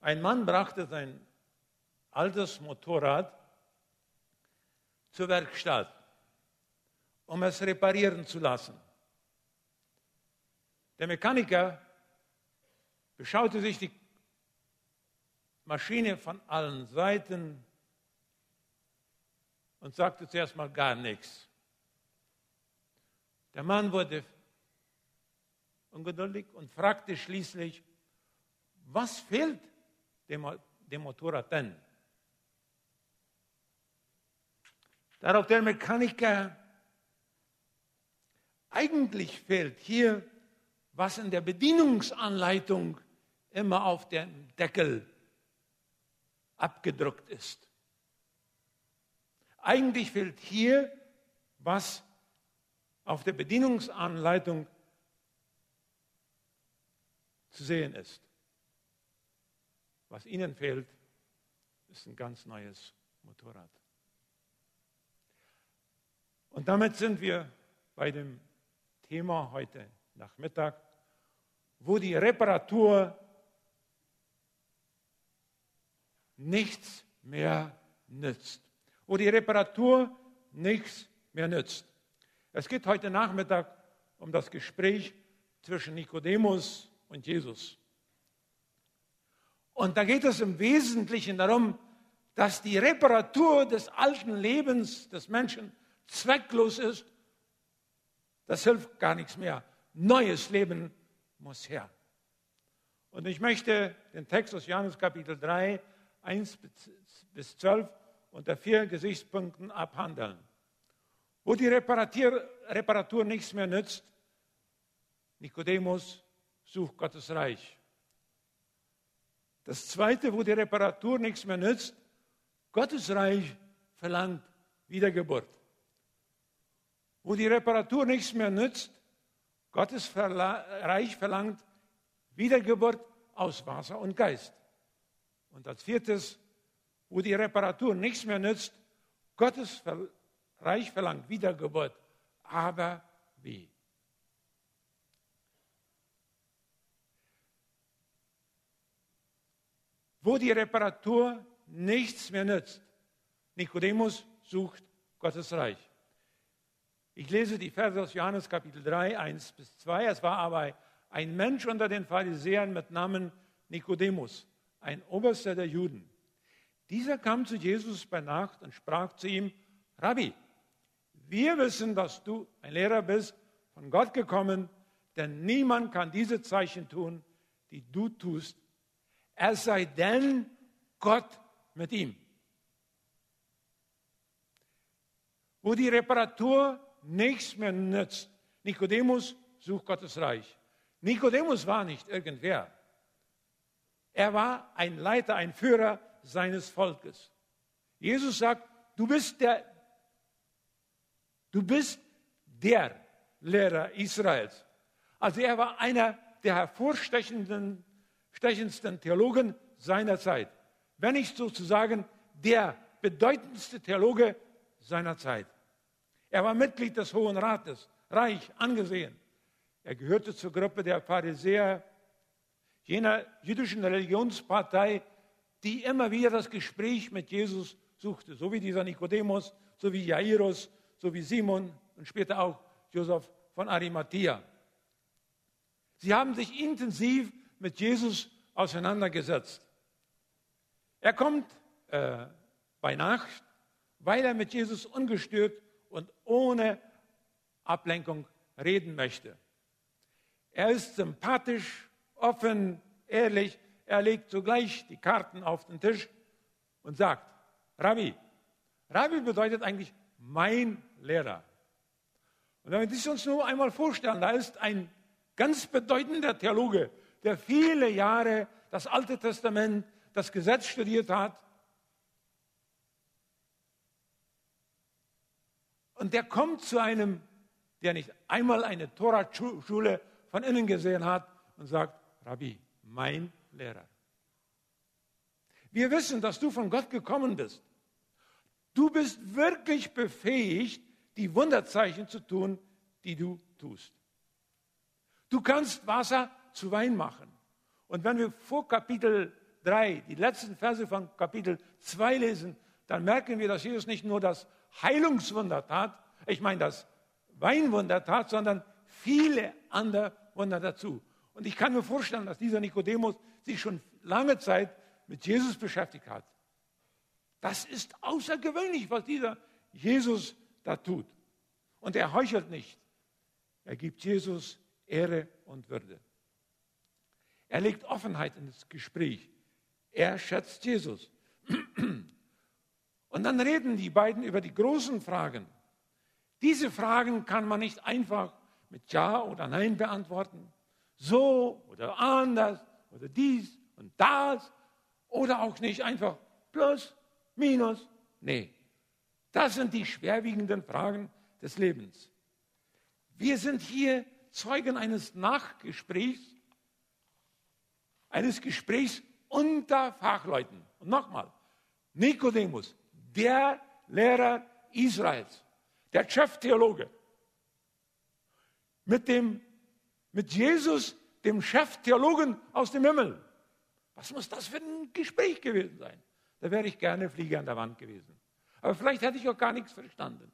Ein Mann brachte sein altes Motorrad zur Werkstatt, um es reparieren zu lassen. Der Mechaniker beschaute sich die Maschine von allen Seiten und sagte zuerst mal gar nichts. Der Mann wurde ungeduldig und fragte schließlich, was fehlt dem, Motorrad denn? Darauf der Mechaniker, eigentlich fehlt hier, was in der Bedienungsanleitung immer auf dem Deckel abgedruckt ist. Eigentlich fehlt hier, was auf der Bedienungsanleitung zu sehen ist. Was Ihnen fehlt, ist ein ganz neues Motorrad. Und damit sind wir bei dem Thema heute Nachmittag, wo die Reparatur nichts mehr nützt. Wo die Reparatur nichts mehr nützt. Es geht heute Nachmittag um das Gespräch zwischen Nikodemus und Jesus. Und da geht es im Wesentlichen darum, dass die Reparatur des alten Lebens des Menschen zwecklos ist. Das hilft gar nichts mehr. Neues Leben muss her. Und ich möchte den Text aus Johannes Kapitel 3, 1 bis 12 unter vier Gesichtspunkten abhandeln. Wo die Reparatur, Reparatur nichts mehr nützt, Nikodemus sucht Gottes Reich. Das zweite, wo die Reparatur nichts mehr nützt, Gottes Reich verlangt Wiedergeburt. Wo die Reparatur nichts mehr nützt, Gottes Reich verlangt Wiedergeburt aus Wasser und Geist. Und als viertes, wo die Reparatur nichts mehr nützt, Gottes Reich verlangt Wiedergeburt. Aber wie? Wo die Reparatur nichts mehr nützt. Nikodemus sucht Gottes Reich. Ich lese die Verse aus Johannes Kapitel 3, 1 bis 2. Es war aber ein Mensch unter den Pharisäern mit Namen Nikodemus ein Oberster der Juden. Dieser kam zu Jesus bei Nacht und sprach zu ihm, Rabbi, wir wissen, dass du ein Lehrer bist, von Gott gekommen, denn niemand kann diese Zeichen tun, die du tust, es sei denn Gott mit ihm. Wo die Reparatur nichts mehr nützt. Nikodemus sucht Gottes Reich. Nikodemus war nicht irgendwer. Er war ein Leiter, ein Führer seines Volkes. Jesus sagt, du bist der, du bist der Lehrer Israels. Also er war einer der hervorstechendsten stechendsten Theologen seiner Zeit. Wenn nicht sozusagen der bedeutendste Theologe seiner Zeit. Er war Mitglied des Hohen Rates, reich, angesehen. Er gehörte zur Gruppe der Pharisäer, jener jüdischen Religionspartei, die immer wieder das Gespräch mit Jesus suchte, so wie dieser Nikodemus, so wie Jairus, so wie Simon und später auch Joseph von Arimathea. Sie haben sich intensiv mit Jesus auseinandergesetzt. Er kommt äh, bei Nacht, weil er mit Jesus ungestört und ohne Ablenkung reden möchte. Er ist sympathisch, offen, ehrlich. Er legt sogleich die Karten auf den Tisch und sagt, Rabbi. Rabbi bedeutet eigentlich mein Lehrer. Und wenn wir das uns nur einmal vorstellen, da ist ein ganz bedeutender Theologe, der viele Jahre das Alte Testament, das Gesetz studiert hat. Und der kommt zu einem, der nicht einmal eine Tora-Schule von innen gesehen hat und sagt, Rabbi, mein Lehrer. Wir wissen, dass du von Gott gekommen bist. Du bist wirklich befähigt, die Wunderzeichen zu tun, die du tust. Du kannst Wasser zu Wein machen. Und wenn wir vor Kapitel 3, die letzten Verse von Kapitel 2 lesen, dann merken wir, dass Jesus nicht nur das Heilungswunder tat, ich meine das Weinwunder tat, sondern viele andere Wunder dazu. Und ich kann mir vorstellen, dass dieser Nikodemus sich schon lange Zeit mit Jesus beschäftigt hat. Das ist außergewöhnlich, was dieser Jesus da tut. Und er heuchelt nicht. Er gibt Jesus Ehre und Würde. Er legt Offenheit ins Gespräch. Er schätzt Jesus. Und dann reden die beiden über die großen Fragen. Diese Fragen kann man nicht einfach mit Ja oder Nein beantworten. So oder anders oder dies und das oder auch nicht einfach plus, minus. Nee, das sind die schwerwiegenden Fragen des Lebens. Wir sind hier Zeugen eines Nachgesprächs, eines Gesprächs unter Fachleuten. Und nochmal, Nikodemus, der Lehrer Israels, der Cheftheologe, mit, dem, mit Jesus, dem Cheftheologen aus dem Himmel. Was muss das für ein Gespräch gewesen sein? Da wäre ich gerne Flieger an der Wand gewesen. Aber vielleicht hätte ich auch gar nichts verstanden.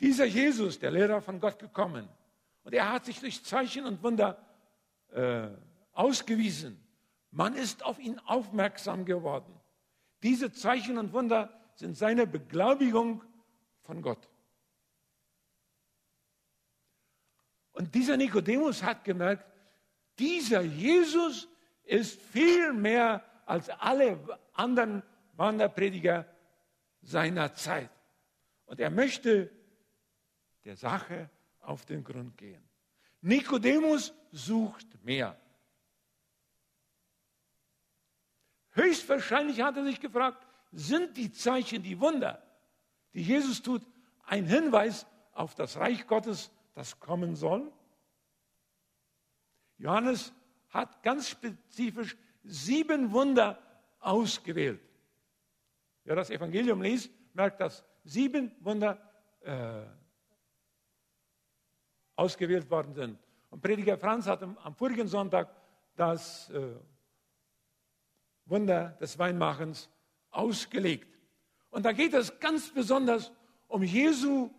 Dieser Jesus, der Lehrer von Gott gekommen, und er hat sich durch Zeichen und Wunder äh, ausgewiesen. Man ist auf ihn aufmerksam geworden. Diese Zeichen und Wunder sind seine Beglaubigung von Gott. Und dieser Nikodemus hat gemerkt, dieser Jesus ist viel mehr als alle anderen Wanderprediger seiner Zeit. Und er möchte der Sache auf den Grund gehen. Nikodemus sucht mehr. Höchstwahrscheinlich hat er sich gefragt, sind die Zeichen, die Wunder, die Jesus tut, ein Hinweis auf das Reich Gottes, das kommen soll? Johannes hat ganz spezifisch sieben Wunder ausgewählt. Wer das Evangelium liest, merkt, dass sieben Wunder äh, ausgewählt worden sind. Und Prediger Franz hat am, vorigen Sonntag das äh, Wunder des Weinmachens ausgelegt. Und da geht es ganz besonders um Jesu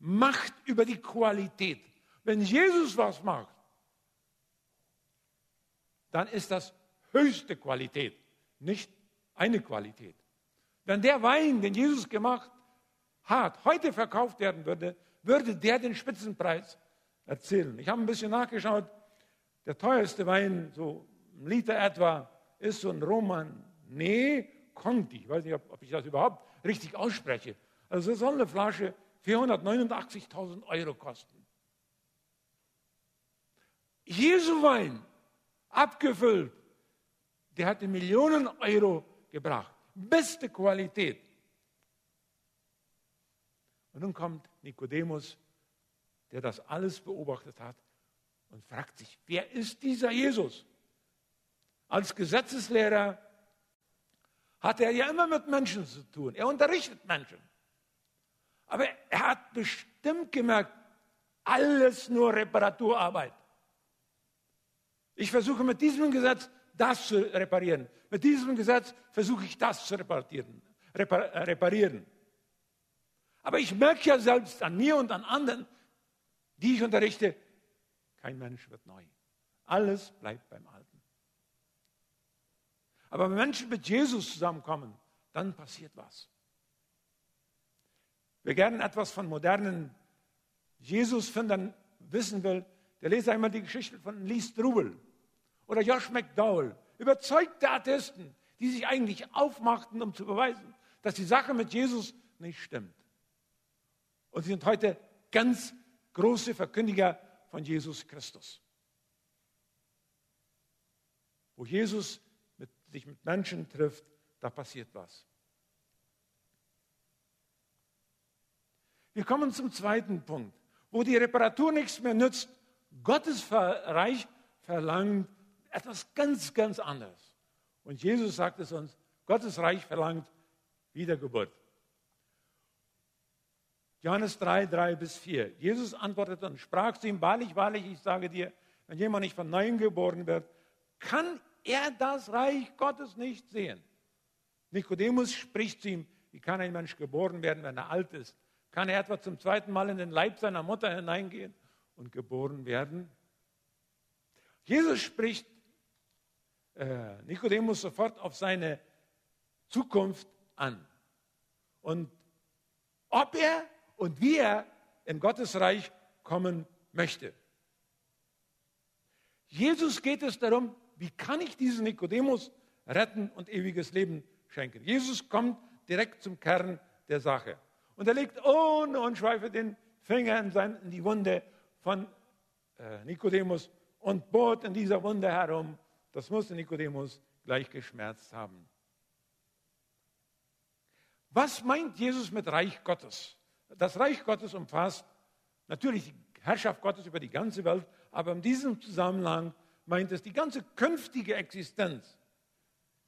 Macht über die Qualität. Wenn Jesus was macht, dann ist das höchste Qualität, nicht eine Qualität. Wenn der Wein, den Jesus gemacht hat, heute verkauft werden würde, würde der den Spitzenpreis erzählen. Ich habe ein bisschen nachgeschaut. Der teuerste Wein, so ein Liter etwa, ist so ein Romané Conti. Ich weiß nicht, ob, ich das überhaupt richtig ausspreche. Also soll eine Flasche 489.000 Euro kosten. Jesu Wein, abgefüllt, der hatte Millionen Euro gebracht. Beste Qualität. Und nun kommt Nikodemus der das alles beobachtet hat und fragt sich, wer ist dieser Jesus? Als Gesetzeslehrer hat er ja immer mit Menschen zu tun. Er unterrichtet Menschen. Aber er hat bestimmt gemerkt, alles nur Reparaturarbeit. Ich versuche mit diesem Gesetz das zu reparieren. Mit diesem Gesetz versuche ich das zu reparieren. reparieren. Aber ich merke ja selbst an mir und an anderen, die ich unterrichte, kein Mensch wird neu. Alles bleibt beim Alten. Aber wenn Menschen mit Jesus zusammenkommen, dann passiert was. Wer gerne etwas von modernen Jesus-Findern wissen will, der lese einmal die Geschichte von Lee Strubel oder Josh McDowell, überzeugte Atheisten, die sich eigentlich aufmachten, um zu beweisen, dass die Sache mit Jesus nicht stimmt. Und sie sind heute ganz große Verkündiger von Jesus Christus. Wo Jesus mit, sich mit Menschen trifft, da passiert was. Wir kommen zum zweiten Punkt, wo die Reparatur nichts mehr nützt. Gottes Reich verlangt etwas ganz, ganz anderes. Und Jesus sagt es uns, Gottes Reich verlangt Wiedergeburt. Johannes 3, 3 bis 4. Jesus antwortete und sprach zu ihm, wahrlich, wahrlich, ich sage dir, wenn jemand nicht von neuem geboren wird, kann er das Reich Gottes nicht sehen. Nikodemus spricht zu ihm, wie kann ein Mensch geboren werden, wenn er alt ist? Kann er etwa zum zweiten Mal in den Leib seiner Mutter hineingehen und geboren werden? Jesus spricht äh, Nikodemus sofort auf seine Zukunft an. Und ob er und wie er in Gottes Reich kommen möchte. Jesus geht es darum, wie kann ich diesen Nikodemus retten und ewiges Leben schenken. Jesus kommt direkt zum Kern der Sache. Und er legt ohne Unschweife den Finger in, sein, in die Wunde von äh, Nikodemus und bohrt in dieser Wunde herum. Das musste Nikodemus gleich geschmerzt haben. Was meint Jesus mit Reich Gottes? Das Reich Gottes umfasst natürlich die Herrschaft Gottes über die ganze Welt, aber in diesem Zusammenhang meint es die ganze künftige Existenz.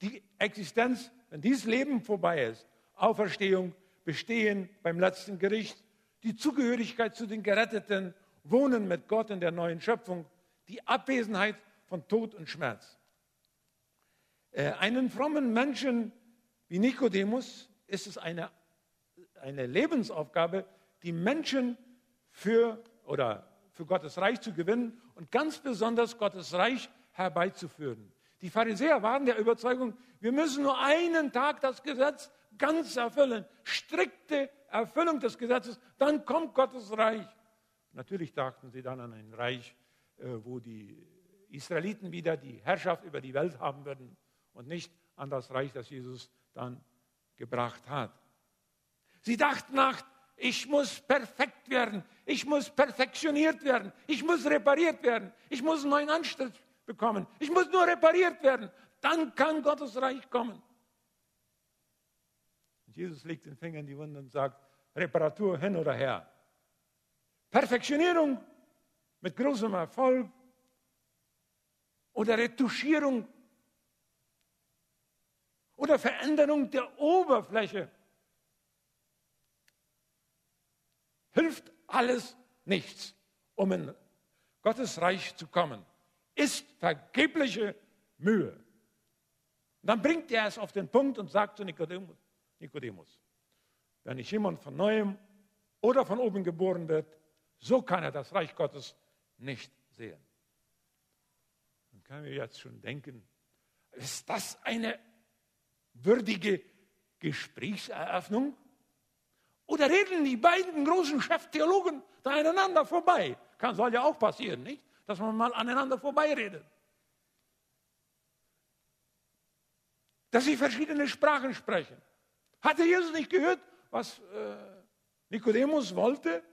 Die Existenz, wenn dieses Leben vorbei ist, Auferstehung, Bestehen beim letzten Gericht, die Zugehörigkeit zu den Geretteten, Wohnen mit Gott in der neuen Schöpfung, die Abwesenheit von Tod und Schmerz. Äh, einen frommen Menschen wie Nikodemus ist es eine, eine Lebensaufgabe, die Menschen für oder für Gottes Reich zu gewinnen und ganz besonders Gottes Reich herbeizuführen. Die Pharisäer waren der Überzeugung, wir müssen nur einen Tag das Gesetz ganz erfüllen, strikte Erfüllung des Gesetzes, dann kommt Gottes Reich. Natürlich dachten sie dann an ein Reich, äh, wo die Israeliten wieder die Herrschaft über die Welt haben würden und nicht an das Reich, das Jesus dann gebracht hat. Sie dachten nach, ich muss perfekt werden, ich muss perfektioniert werden, ich muss repariert werden, ich muss einen neuen Anstrich bekommen, ich muss nur repariert werden, dann kann Gottes Reich kommen. Und Jesus legt den Finger in die Wunde und sagt, Reparatur hin oder her. Perfektionierung mit großem Erfolg oder Retuschierung oder Veränderung der Oberfläche hilft alles nichts, um in Gottes Reich zu kommen. Ist vergebliche Mühe. Und dann bringt er es auf den Punkt und sagt zu Nikodemus, Nikodemus, wenn nicht jemand von neuem oder von oben geboren wird, so kann er das Reich Gottes nicht sehen. Dann können wir jetzt schon denken, ist das eine würdige Gesprächseröffnung? Oder reden die beiden großen Cheftheologen da aneinander vorbei? Kann, soll ja auch passieren, nicht? Dass man mal aneinander vorbeiredet. Dass sie verschiedene Sprachen sprechen. Hatte Jesus nicht gehört, was äh, Nikodemus wollte?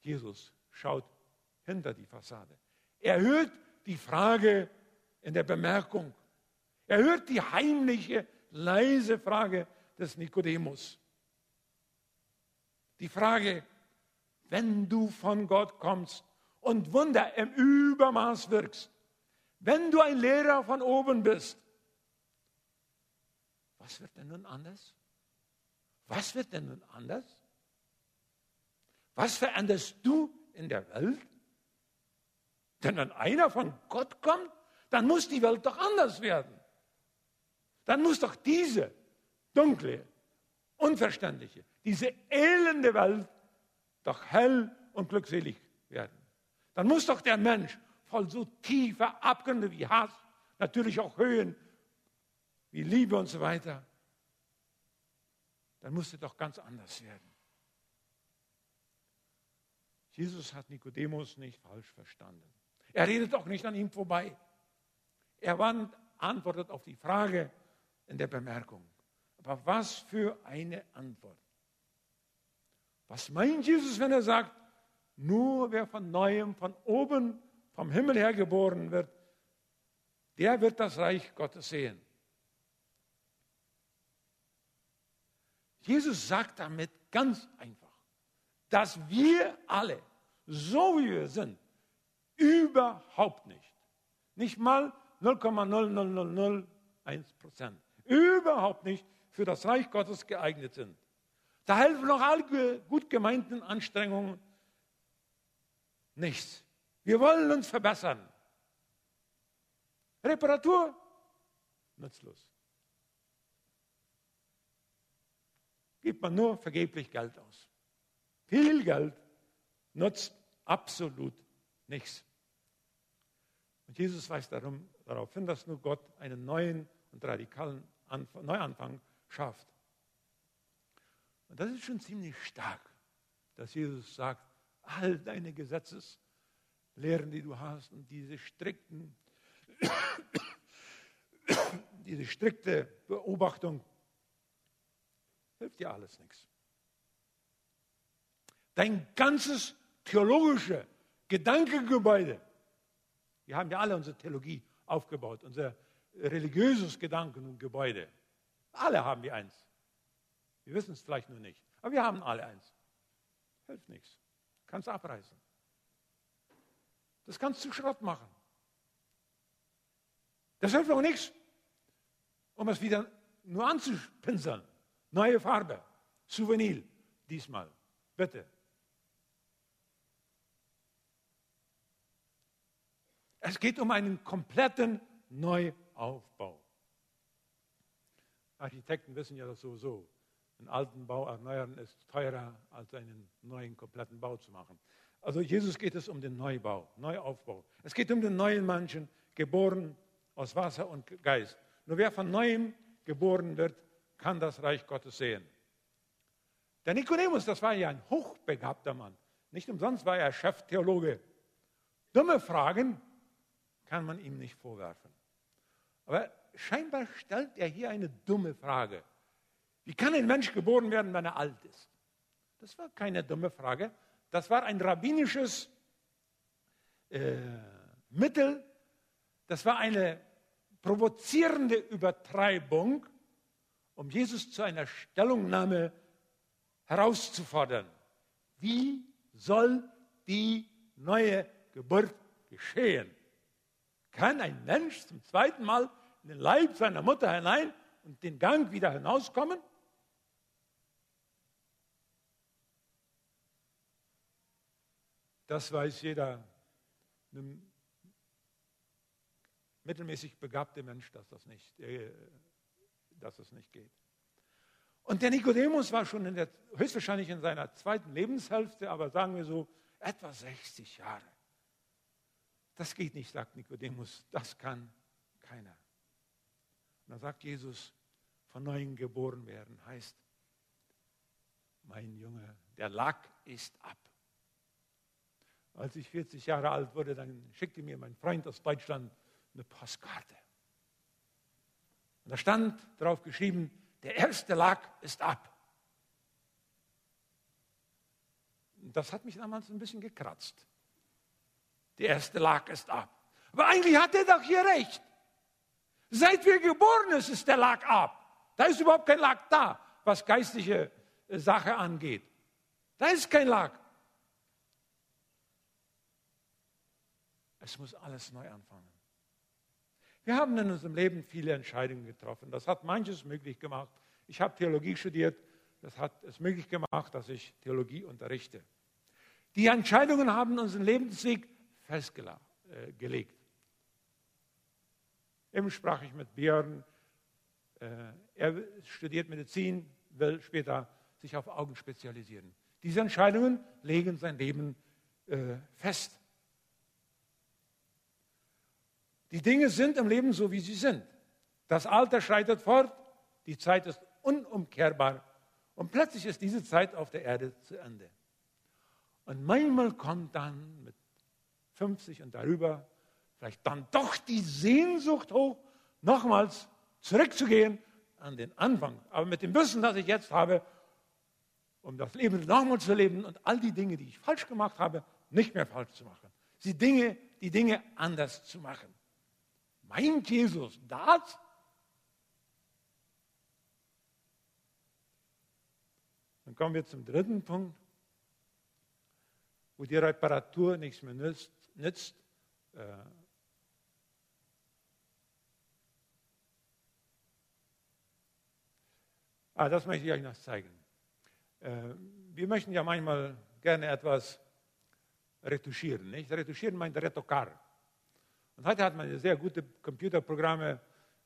Jesus schaut hinter die Fassade. Er hört die Frage in der Bemerkung. Er hört die heimliche, leise Frage des Nikodemus. Die Frage, wenn du von Gott kommst und Wunder im Übermaß wirkst, wenn du ein Lehrer von oben bist, was wird denn nun anders? Was wird denn nun anders? Was veränderst du in der Welt? Denn wenn einer von Gott kommt, dann muss die Welt doch anders werden dann muss doch diese dunkle, unverständliche, diese elende Welt doch hell und glückselig werden. Dann muss doch der Mensch voll so tiefer Abgründe wie Hass, natürlich auch Höhen wie Liebe und so weiter, dann muss er doch ganz anders werden. Jesus hat Nikodemus nicht falsch verstanden. Er redet auch nicht an ihm vorbei. Er antwortet auf die Frage, in der Bemerkung. Aber was für eine Antwort. Was meint Jesus, wenn er sagt, nur wer von neuem, von oben, vom Himmel her geboren wird, der wird das Reich Gottes sehen. Jesus sagt damit ganz einfach, dass wir alle, so wie wir sind, überhaupt nicht, nicht mal 0,00001 Prozent, überhaupt nicht für das Reich Gottes geeignet sind. Da helfen noch alle gut gemeinten Anstrengungen. nichts. Wir wollen uns verbessern. Reparatur, nutzlos. Gibt man nur vergeblich Geld aus. Viel Geld nutzt absolut nichts. Und Jesus weist darum, darauf hin, dass nur Gott einen neuen und radikalen Anfang, Neuanfang schafft. Und das ist schon ziemlich stark, dass Jesus sagt, all deine Gesetzeslehren, die du hast und diese strikten, diese strikte Beobachtung, hilft dir alles nichts. Dein ganzes theologische Gedankengebäude, wir haben ja alle unsere Theologie aufgebaut, unser religiöses Gedanken und Gebäude. Alle haben wir eins. Wir wissen es vielleicht nur nicht, aber wir haben alle eins. Hilft nichts. Kannst abreißen. Das kannst du Schrott machen. Das hilft auch nichts, um es wieder nur anzupinseln. Neue Farbe, Souvenir diesmal. Bitte. Es geht um einen kompletten Neuaufbau. Architekten wissen ja das sowieso. Einen alten Bau erneuern ist teurer, als einen neuen, kompletten Bau zu machen. Also Jesus geht es um den Neubau, Neuaufbau. Es geht um den neuen Menschen, geboren aus Wasser und Geist. Nur wer von neuem geboren wird, kann das Reich Gottes sehen. Der Nikodemus, das war ja ein hochbegabter Mann. Nicht umsonst war er Cheftheologe. Dumme Fragen kann man ihm nicht vorwerfen. Aber scheinbar stellt er hier eine dumme Frage. Wie kann ein Mensch geboren werden, wenn er alt ist? Das war keine dumme Frage. Das war ein rabbinisches äh, Mittel. Das war eine provozierende Übertreibung, um Jesus zu einer Stellungnahme herauszufordern. Wie soll die neue Geburt geschehen? Kann ein Mensch zum zweiten Mal in den Leib seiner Mutter hinein und den Gang wieder hinauskommen? Das weiß jeder mittelmäßig begabte Mensch, dass das nicht, äh, dass das nicht geht. Und der Nikodemus war schon in der, höchstwahrscheinlich in seiner zweiten Lebenshälfte, aber sagen wir so etwa 60 Jahre. Das geht nicht, sagt Nikodemus, das kann keiner. Und dann sagt Jesus, von neuem geboren werden heißt, mein Junge, der Lack ist ab. Als ich 40 Jahre alt wurde, dann schickte mir mein Freund aus Deutschland eine Postkarte. Und da stand drauf geschrieben, der erste Lack ist ab. Und das hat mich damals ein bisschen gekratzt. Der erste Lag ist ab. Aber eigentlich hat er doch hier recht. Seit wir geboren sind, ist der Lag ab. Da ist überhaupt kein Lag da, was geistliche äh, Sache angeht. Da ist kein Lag. Es muss alles neu anfangen. Wir haben in unserem Leben viele Entscheidungen getroffen. Das hat manches möglich gemacht. Ich habe Theologie studiert. Das hat es möglich gemacht, dass ich Theologie unterrichte. Die Entscheidungen haben unseren Lebensweg festgelegt. Eben sprach ich mit Björn. Äh, er studiert Medizin, will später sich auf Augen spezialisieren. Diese Entscheidungen legen sein Leben äh, fest. Die Dinge sind im Leben so, wie sie sind. Das Alter schreitet fort, die Zeit ist unumkehrbar und plötzlich ist diese Zeit auf der Erde zu Ende. Und manchmal kommt dann mit 50 und darüber, vielleicht dann doch die Sehnsucht hoch, nochmals zurückzugehen an den Anfang. Aber mit dem Wissen, das ich jetzt habe, um das Leben nochmal zu leben und all die Dinge, die ich falsch gemacht habe, nicht mehr falsch zu machen. Die Dinge, die Dinge anders zu machen. Meint Jesus das? Dann kommen wir zum dritten Punkt, wo die Reparatur nichts mehr nützt, nützt äh, ah, das möchte ich euch noch zeigen. Äh, wir möchten ja manchmal gerne etwas retuschieren. Nicht? Retuschieren meint Retocar. Und heute hat man sehr gute Computerprogramme.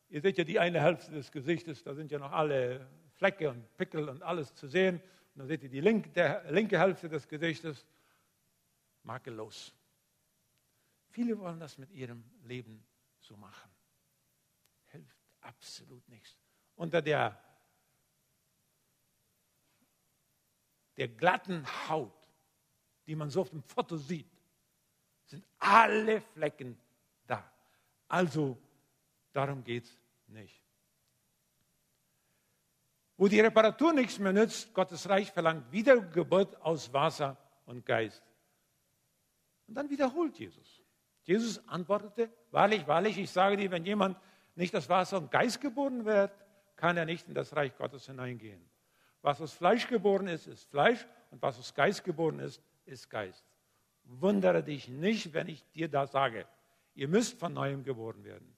Ihr seht ja die eine Hälfte des Gesichtes, da sind ja noch alle Flecke und Pickel und alles zu sehen. Und dann seht ihr die linke, der, linke Hälfte des Gesichtes makellos. Viele wollen das mit ihrem Leben so machen. Hilft absolut nichts. Unter der, der glatten Haut, die man so auf dem Foto sieht, sind alle Flecken da. Also darum geht es nicht. Wo die Reparatur nichts mehr nützt, Gottes Reich verlangt Wiedergeburt aus Wasser und Geist. Und dann wiederholt Jesus. Jesus antwortete, wahrlich, wahrlich, ich sage dir, wenn jemand nicht aus Wasser und Geist geboren wird, kann er nicht in das Reich Gottes hineingehen. Was aus Fleisch geboren ist, ist Fleisch und was aus Geist geboren ist, ist Geist. Wundere dich nicht, wenn ich dir das sage. Ihr müsst von neuem geboren werden.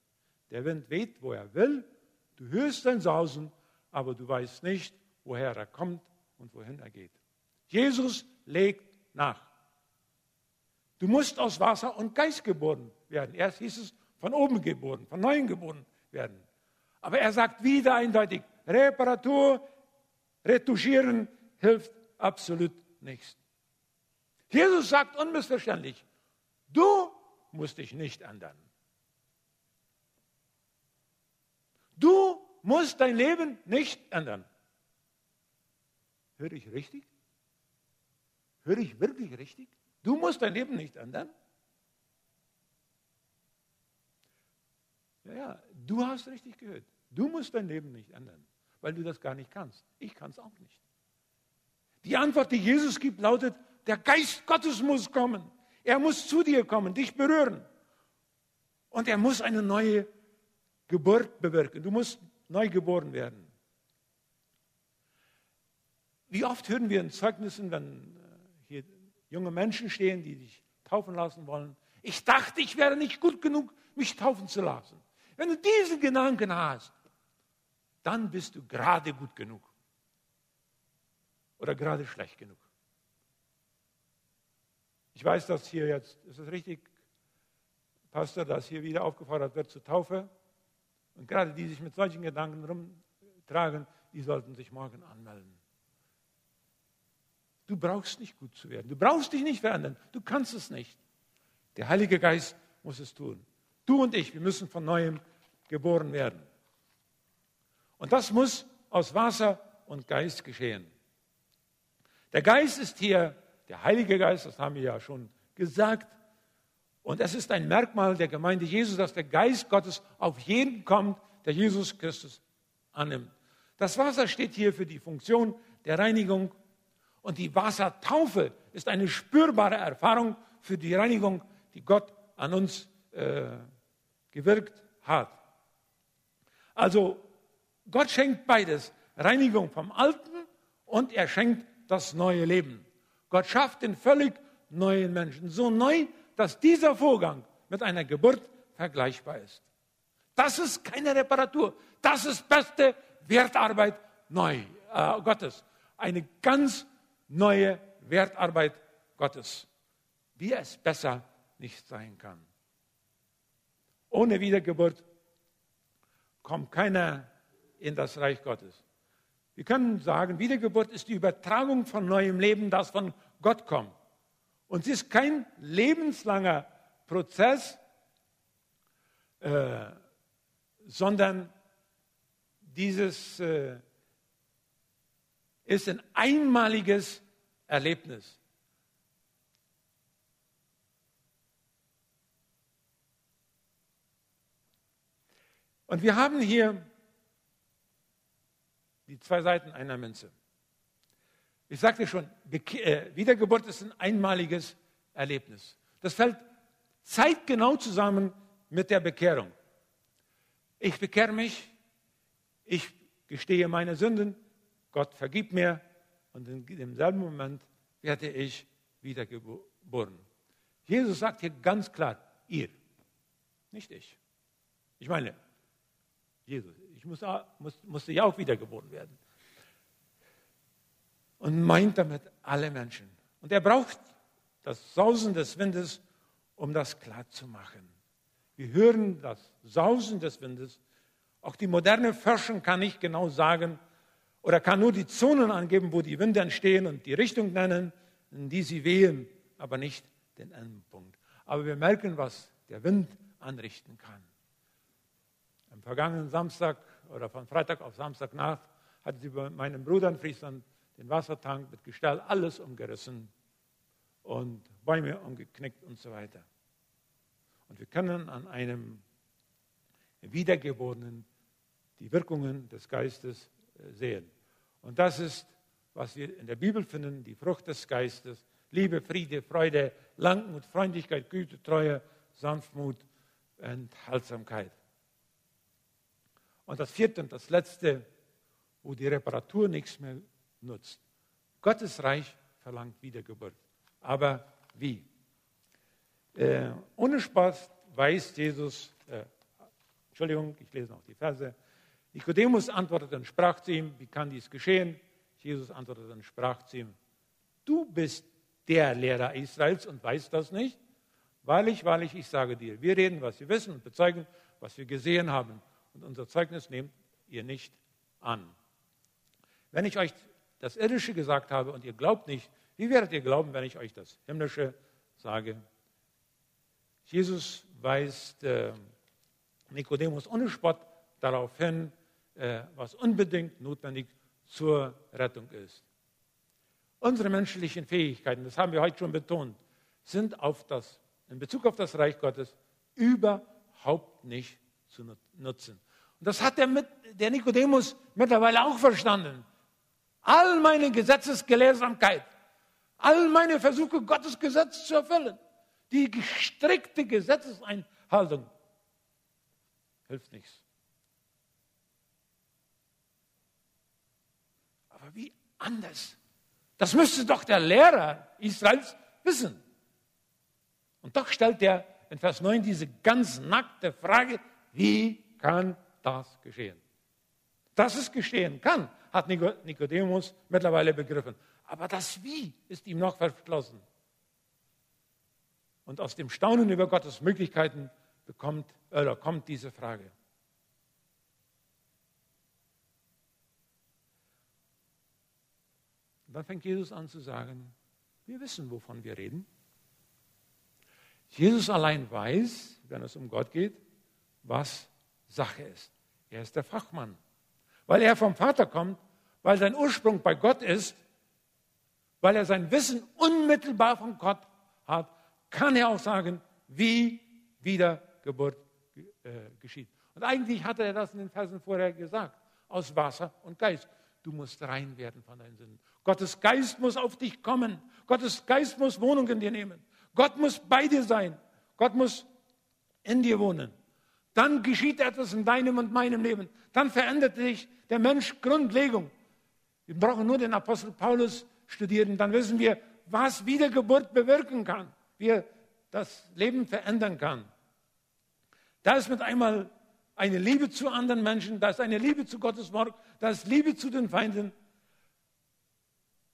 Der Wind weht, wo er will. Du hörst sein Sausen, aber du weißt nicht, woher er kommt und wohin er geht. Jesus legt nach. Du musst aus Wasser und Geist geboren werden. Erst hieß es von oben geboren, von neuem geboren werden. Aber er sagt wieder eindeutig, Reparatur, Retuschieren hilft absolut nichts. Jesus sagt unmissverständlich, du musst dich nicht ändern. Du musst dein Leben nicht ändern. Höre ich richtig? Höre ich wirklich richtig? Du musst dein Leben nicht ändern? Ja, ja, du hast richtig gehört. Du musst dein Leben nicht ändern, weil du das gar nicht kannst. Ich kann es auch nicht. Die Antwort, die Jesus gibt, lautet, der Geist Gottes muss kommen. Er muss zu dir kommen, dich berühren. Und er muss eine neue Geburt bewirken. Du musst neu geboren werden. Wie oft hören wir in Zeugnissen, wenn äh, hier junge Menschen stehen, die sich taufen lassen wollen, ich dachte, ich wäre nicht gut genug, mich taufen zu lassen. Wenn du diesen Gedanken hast, dann bist du gerade gut genug oder gerade schlecht genug. Ich weiß, dass hier jetzt, ist es richtig, Pastor, dass hier wieder aufgefordert wird zur Taufe. Und gerade die sich mit solchen Gedanken rumtragen, die sollten sich morgen anmelden. Du brauchst nicht gut zu werden. Du brauchst dich nicht verändern. Du kannst es nicht. Der Heilige Geist muss es tun. Du und ich, wir müssen von neuem geboren werden. Und das muss aus Wasser und Geist geschehen. Der Geist ist hier der Heilige Geist, das haben wir ja schon gesagt. Und es ist ein Merkmal der Gemeinde Jesus, dass der Geist Gottes auf jeden kommt, der Jesus Christus annimmt. Das Wasser steht hier für die Funktion der Reinigung und die Wassertaufe ist eine spürbare Erfahrung für die Reinigung, die Gott an uns äh, gewirkt hat. Also Gott schenkt beides, Reinigung vom Alten und er schenkt das neue Leben. Gott schafft den völlig neuen Menschen. So neu, dass dieser Vorgang mit einer Geburt vergleichbar ist. Das ist keine Reparatur. Das ist beste Wertarbeit neu, äh, Gottes. Eine ganz neue Wertarbeit Gottes. Wie es besser nicht sein kann. Ohne Wiedergeburt kommt keiner in das Reich Gottes. Wir können sagen, Wiedergeburt ist die Übertragung von neuem Leben, das von Gott kommt. Und es ist kein lebenslanger Prozess, äh, sondern dieses äh, ist ein einmaliges Erlebnis. Und wir haben hier die zwei Seiten einer Münze. Ich sagte schon, äh, Wiedergeburt ist ein einmaliges Erlebnis. Das fällt zeitgenau zusammen mit der Bekehrung. Ich bekehre mich, ich gestehe meine Sünden, Gott vergibt mir und in demselben Moment werde ich wiedergeboren. Jesus sagt hier ganz klar, ihr, nicht ich. Ich meine, Jesus, ich muss, muss, musste ja auch wiedergeboren werden und meint damit alle Menschen. Und er braucht das Sausen des Windes, um das klar zu machen. Wir hören das Sausen des Windes. Auch die moderne Forschung kann nicht genau sagen oder kann nur die Zonen angeben, wo die Winde entstehen und die Richtung nennen, in die sie wehen, aber nicht den Endpunkt. Aber wir merken, was der Wind anrichten kann. Am vergangenen Samstag oder von Freitag auf Samstagnacht hatte sie bei meinem Bruder in Friesland den Wassertank mit Gestell alles umgerissen und Bäume umgeknickt und so weiter. Und wir können an einem Wiedergeborenen die Wirkungen des Geistes äh, sehen. Und das ist, was wir in der Bibel finden, die Frucht des Geistes. Liebe, Friede, Freude, Langmut, Freundlichkeit, Güte, Treue, Sanftmut, Enthaltsamkeit. Und das vierte und das letzte, wo die Reparatur nichts mehr nutzt. Gottes Reich verlangt Wiedergeburt. Aber wie? Äh, ohne Spaß weiß Jesus, äh, Entschuldigung, ich lese noch die Verse. Nikodemus antwortete und sprach zu ihm, wie kann dies geschehen? Jesus antwortete und sprach zu ihm, du bist der Lehrer Israels und weißt das nicht? Wahrlich, wahrlich, ich sage dir, wir reden, was wir wissen und bezeugen, was wir gesehen haben. Und unser Zeugnis nehmt ihr nicht an. Wenn ich euch das Irdische gesagt habe und ihr glaubt nicht, wie werdet ihr glauben, wenn ich euch das Himmlische sage? Jesus weist äh, Nikodemus ohne Spott darauf hin, äh, was unbedingt notwendig zur Rettung ist. Unsere menschlichen Fähigkeiten, das haben wir heute schon betont, sind auf das, in Bezug auf das Reich Gottes überhaupt nicht zu nutzen. Und das hat der, der Nikodemus mittlerweile auch verstanden. All meine Gesetzesgelehrsamkeit, all meine Versuche, Gottes Gesetz zu erfüllen, die gestrickte Gesetzeseinhaltung hilft nichts. Aber wie anders? Das müsste doch der Lehrer Israels wissen. Und doch stellt er in Vers 9 diese ganz nackte Frage, wie kann das geschehen? Dass es geschehen kann, hat Nikodemus mittlerweile begriffen. Aber das Wie ist ihm noch verschlossen. Und aus dem Staunen über Gottes Möglichkeiten bekommt, oder kommt diese Frage. Und dann fängt Jesus an zu sagen, wir wissen, wovon wir reden. Jesus allein weiß, wenn es um Gott geht, was Sache ist. Er ist der Fachmann. Weil er vom Vater kommt, weil sein Ursprung bei Gott ist, weil er sein Wissen unmittelbar von Gott hat, kann er auch sagen, wie Wiedergeburt äh, geschieht. Und eigentlich hatte er das in den Versen vorher gesagt. Aus Wasser und Geist. Du musst rein werden von deinen Sünden. Gottes Geist muss auf dich kommen. Gottes Geist muss Wohnung in dir nehmen. Gott muss bei dir sein. Gott muss in dir wohnen. Dann geschieht etwas in deinem und meinem Leben. Dann verändert sich der Mensch Grundlegung. Wir brauchen nur den Apostel Paulus studieren, dann wissen wir, was Wiedergeburt bewirken kann, wie er das Leben verändern kann. Da ist mit einmal eine Liebe zu anderen Menschen, da ist eine Liebe zu Gottes Wort, da ist Liebe zu den Feinden.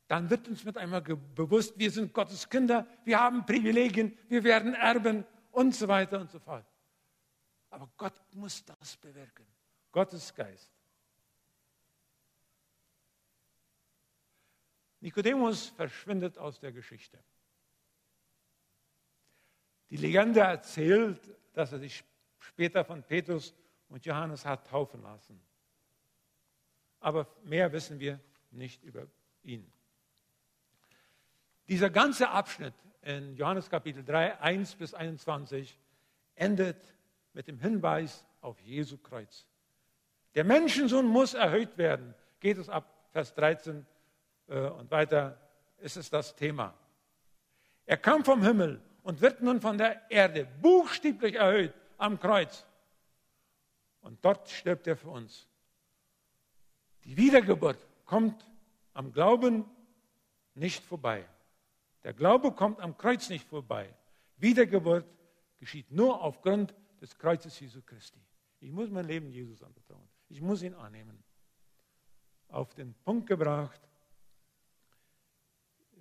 Dann wird uns mit einmal bewusst, wir sind Gottes Kinder, wir haben Privilegien, wir werden Erben und so weiter und so fort. Aber Gott muss das bewirken. Gottes Geist. Nikodemus verschwindet aus der Geschichte. Die Legende erzählt, dass er sich später von Petrus und Johannes hat taufen lassen. Aber mehr wissen wir nicht über ihn. Dieser ganze Abschnitt in Johannes Kapitel 3, 1 bis 21 endet mit dem Hinweis auf Jesu Kreuz. Der Menschensohn muss erhöht werden. Geht es ab Vers 13 äh, und weiter ist es das Thema. Er kam vom Himmel und wird nun von der Erde buchstäblich erhöht am Kreuz. Und dort stirbt er für uns. Die Wiedergeburt kommt am Glauben nicht vorbei. Der Glaube kommt am Kreuz nicht vorbei. Wiedergeburt geschieht nur aufgrund des Kreuzes Jesu Christi. Ich muss mein Leben Jesus anvertrauen. Ich muss ihn annehmen. Auf den Punkt gebracht,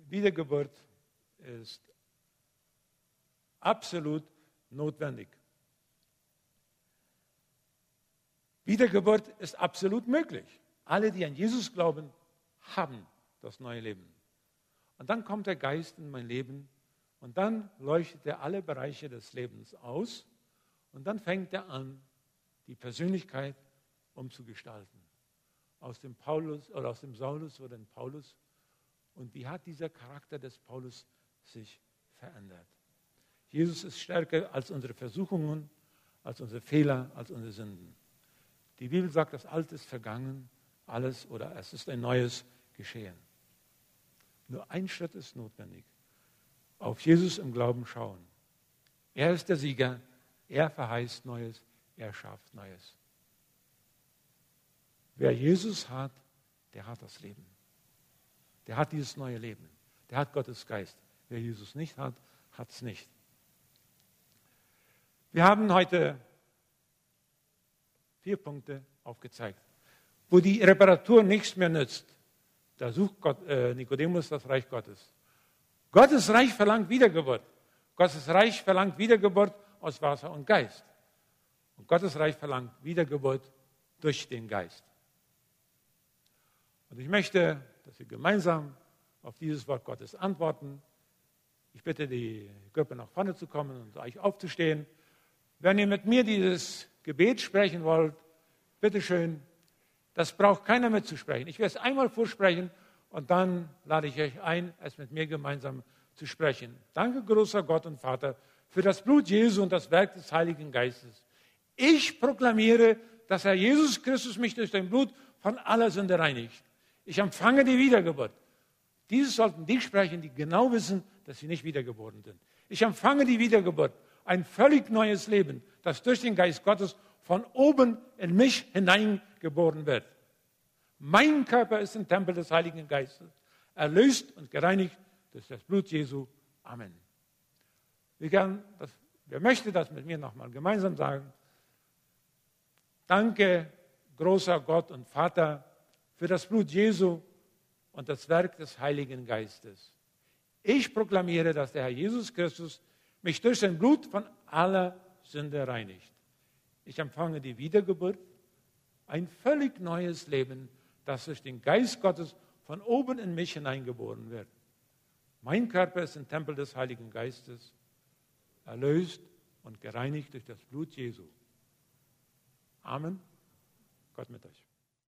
Wiedergeburt ist absolut notwendig. Wiedergeburt ist absolut möglich. Alle, die an Jesus glauben, haben das neue Leben. Und dann kommt der Geist in mein Leben und dann leuchtet er alle Bereiche des Lebens aus und dann fängt er an, die Persönlichkeit umzugestalten. Aus dem Paulus oder aus dem Saulus oder den Paulus. Und wie hat dieser Charakter des Paulus sich verändert? Jesus ist stärker als unsere Versuchungen, als unsere Fehler, als unsere Sünden. Die Bibel sagt, das Alte ist vergangen, alles oder es ist ein neues geschehen. Nur ein Schritt ist notwendig. Auf Jesus im Glauben schauen. Er ist der Sieger, er verheißt Neues, er schafft Neues. Wer Jesus hat, der hat das Leben. Der hat dieses neue Leben. Der hat Gottes Geist. Wer Jesus nicht hat, hat es nicht. Wir haben heute vier Punkte aufgezeigt, wo die Reparatur nichts mehr nützt. Da sucht Gott, äh, Nikodemus das Reich Gottes. Gottes Reich verlangt Wiedergeburt. Gottes Reich verlangt Wiedergeburt aus Wasser und Geist. Und Gottes Reich verlangt Wiedergeburt durch den Geist. Und ich möchte, dass wir gemeinsam auf dieses Wort Gottes antworten. Ich bitte die Gruppe nach vorne zu kommen und euch aufzustehen. Wenn ihr mit mir dieses Gebet sprechen wollt, bitteschön, das braucht keiner mitzusprechen. Ich werde es einmal vorsprechen und dann lade ich euch ein, es mit mir gemeinsam zu sprechen. Danke, großer Gott und Vater, für das Blut Jesu und das Werk des Heiligen Geistes. Ich proklamiere, dass Herr Jesus Christus mich durch sein Blut von aller Sünde reinigt. Ich empfange die Wiedergeburt. Dieses sollten die sprechen, die genau wissen, dass sie nicht wiedergeboren sind. Ich empfange die Wiedergeburt, ein völlig neues Leben, das durch den Geist Gottes von oben in mich hineingeboren wird. Mein Körper ist ein Tempel des Heiligen Geistes, erlöst und gereinigt durch das Blut Jesu. Amen. Wir gern, das, wer möchte das mit mir nochmal gemeinsam sagen? Danke, großer Gott und Vater, für das Blut Jesu und das Werk des Heiligen Geistes. Ich proklamiere, dass der Herr Jesus Christus mich durch sein Blut von aller Sünde reinigt. Ich empfange die Wiedergeburt, ein völlig neues Leben, das durch den Geist Gottes von oben in mich hineingeboren wird. Mein Körper ist ein Tempel des Heiligen Geistes, erlöst und gereinigt durch das Blut Jesu. Amen. Gott mit euch.